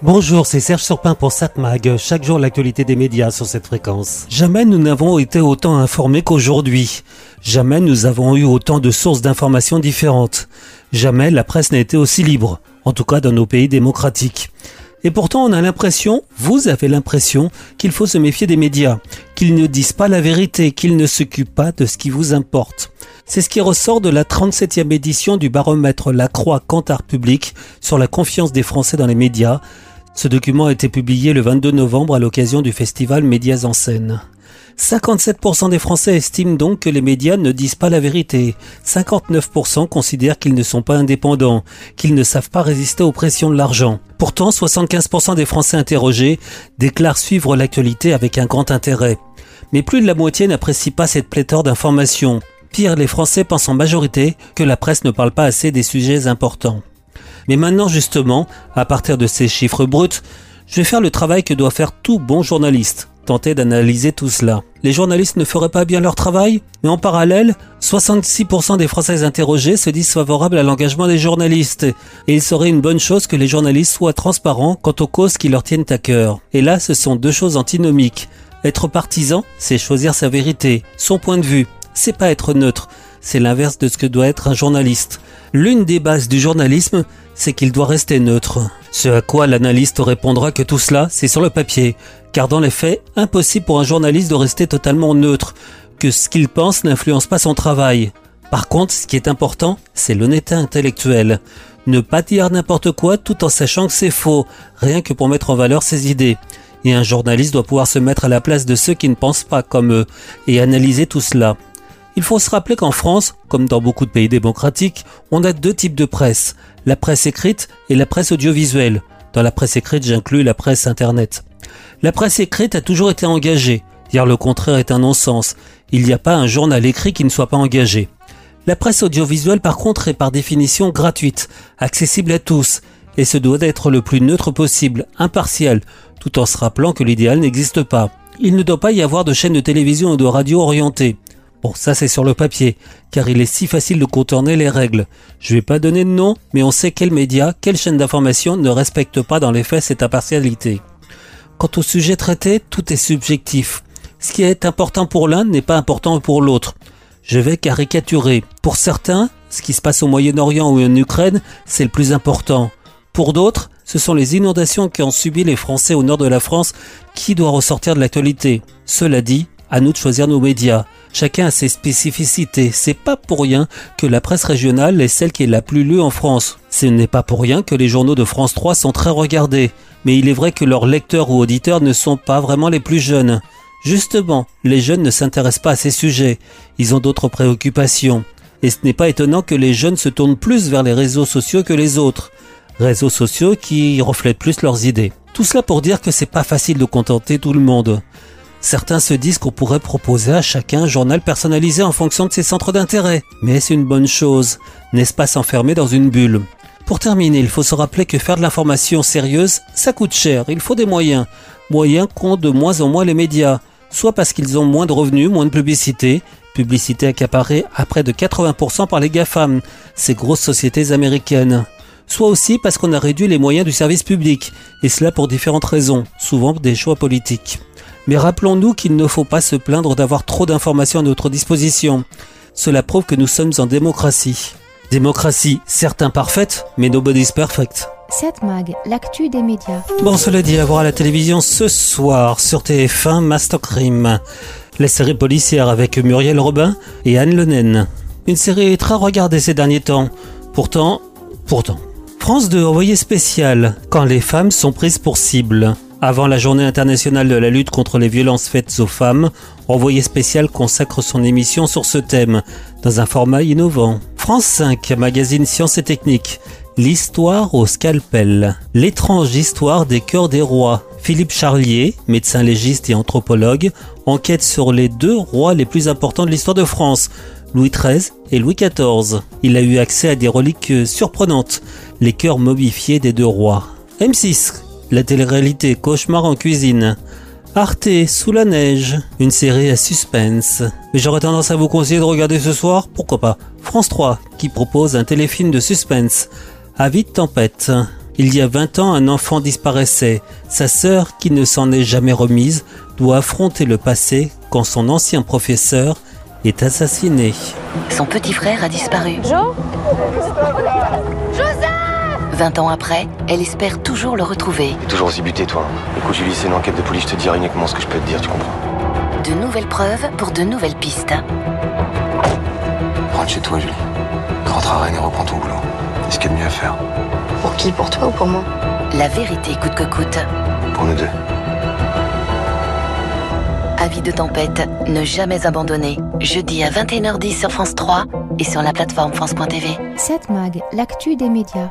Bonjour, c'est Serge Surpin pour SatMag. Chaque jour, l'actualité des médias sur cette fréquence. Jamais nous n'avons été autant informés qu'aujourd'hui. Jamais nous avons eu autant de sources d'informations différentes. Jamais la presse n'a été aussi libre. En tout cas dans nos pays démocratiques. Et pourtant, on a l'impression, vous avez l'impression, qu'il faut se méfier des médias, qu'ils ne disent pas la vérité, qu'ils ne s'occupent pas de ce qui vous importe. C'est ce qui ressort de la 37e édition du baromètre La Croix Cantar Public sur la confiance des Français dans les médias. Ce document a été publié le 22 novembre à l'occasion du festival Médias en scène. 57% des Français estiment donc que les médias ne disent pas la vérité. 59% considèrent qu'ils ne sont pas indépendants, qu'ils ne savent pas résister aux pressions de l'argent. Pourtant, 75% des Français interrogés déclarent suivre l'actualité avec un grand intérêt. Mais plus de la moitié n'apprécie pas cette pléthore d'informations. Pire, les Français pensent en majorité que la presse ne parle pas assez des sujets importants. Mais maintenant justement, à partir de ces chiffres bruts, je vais faire le travail que doit faire tout bon journaliste, tenter d'analyser tout cela. Les journalistes ne feraient pas bien leur travail, mais en parallèle, 66% des Français interrogés se disent favorables à l'engagement des journalistes, et il serait une bonne chose que les journalistes soient transparents quant aux causes qui leur tiennent à cœur. Et là, ce sont deux choses antinomiques. Être partisan, c'est choisir sa vérité, son point de vue, c'est pas être neutre, c'est l'inverse de ce que doit être un journaliste. L'une des bases du journalisme, c'est qu'il doit rester neutre. Ce à quoi l'analyste répondra que tout cela, c'est sur le papier, car dans les faits, impossible pour un journaliste de rester totalement neutre, que ce qu'il pense n'influence pas son travail. Par contre, ce qui est important, c'est l'honnêteté intellectuelle. Ne pas dire n'importe quoi tout en sachant que c'est faux, rien que pour mettre en valeur ses idées. Et un journaliste doit pouvoir se mettre à la place de ceux qui ne pensent pas comme eux et analyser tout cela. Il faut se rappeler qu'en France, comme dans beaucoup de pays démocratiques, on a deux types de presse, la presse écrite et la presse audiovisuelle. Dans la presse écrite, j'inclus la presse Internet. La presse écrite a toujours été engagée. Dire le contraire est un non-sens. Il n'y a pas un journal écrit qui ne soit pas engagé. La presse audiovisuelle, par contre, est par définition gratuite, accessible à tous, et se doit d'être le plus neutre possible, impartial, tout en se rappelant que l'idéal n'existe pas. Il ne doit pas y avoir de chaîne de télévision ou de radio orientée. Bon, ça c'est sur le papier, car il est si facile de contourner les règles. Je vais pas donner de nom, mais on sait quels médias, quelle chaîne d'information ne respectent pas dans les faits cette impartialité. Quant au sujet traité, tout est subjectif. Ce qui est important pour l'un n'est pas important pour l'autre. Je vais caricaturer. Pour certains, ce qui se passe au Moyen-Orient ou en Ukraine, c'est le plus important. Pour d'autres, ce sont les inondations qui ont subi les Français au nord de la France qui doit ressortir de l'actualité. Cela dit, à nous de choisir nos médias. Chacun a ses spécificités. C'est pas pour rien que la presse régionale est celle qui est la plus lue en France. Ce n'est pas pour rien que les journaux de France 3 sont très regardés. Mais il est vrai que leurs lecteurs ou auditeurs ne sont pas vraiment les plus jeunes. Justement, les jeunes ne s'intéressent pas à ces sujets. Ils ont d'autres préoccupations. Et ce n'est pas étonnant que les jeunes se tournent plus vers les réseaux sociaux que les autres. Réseaux sociaux qui reflètent plus leurs idées. Tout cela pour dire que c'est pas facile de contenter tout le monde. Certains se disent qu'on pourrait proposer à chacun un journal personnalisé en fonction de ses centres d'intérêt. Mais c'est une bonne chose, n'est-ce pas s'enfermer dans une bulle? Pour terminer, il faut se rappeler que faire de l'information sérieuse, ça coûte cher, il faut des moyens. Moyens qu'ont de moins en moins les médias, soit parce qu'ils ont moins de revenus, moins de publicité, publicité accaparée à près de 80% par les GAFAM, ces grosses sociétés américaines soit aussi parce qu'on a réduit les moyens du service public, et cela pour différentes raisons, souvent des choix politiques. Mais rappelons-nous qu'il ne faut pas se plaindre d'avoir trop d'informations à notre disposition. Cela prouve que nous sommes en démocratie. Démocratie, certes imparfaite, mais nobody's perfect. Cette mag, l'actu des médias. Bon, cela dit, à voir à la télévision ce soir sur TF1 Master Crime. La série policière avec Muriel Robin et Anne Lenen. Une série très regardée ces derniers temps. Pourtant, pourtant. France 2 envoyé spécial quand les femmes sont prises pour cible. Avant la journée internationale de la lutte contre les violences faites aux femmes, Envoyé spécial consacre son émission sur ce thème, dans un format innovant. France 5, magazine Sciences et Techniques. L'histoire au scalpel. L'étrange histoire des cœurs des rois. Philippe Charlier, médecin légiste et anthropologue, enquête sur les deux rois les plus importants de l'histoire de France, Louis XIII et Louis XIV. Il a eu accès à des reliques surprenantes, les cœurs momifiés des deux rois. M6, la télé-réalité Cauchemar en cuisine. Arte, Sous la neige, une série à suspense. Mais j'aurais tendance à vous conseiller de regarder ce soir, pourquoi pas, France 3, qui propose un téléfilm de suspense, Avis de tempête. Il y a 20 ans, un enfant disparaissait. Sa sœur, qui ne s'en est jamais remise, doit affronter le passé quand son ancien professeur est assassiné. Son petit frère a disparu. Jo 20 ans après, elle espère toujours le retrouver. T'es toujours aussi buté, toi. Écoute, Julie, c'est une enquête de police, je te dirai uniquement ce que je peux te dire, tu comprends De nouvelles preuves pour de nouvelles pistes. Rentre chez toi, Julie. Rentre à Rennes et reprends ton boulot. C'est ce qu'il y a de mieux à faire. Pour qui? Pour toi ou pour moi? La vérité coûte que coûte. Pour nous deux. Avis de tempête, ne jamais abandonner. Jeudi à 21h10 sur France 3 et sur la plateforme France.tv. 7 Mag, l'actu des médias.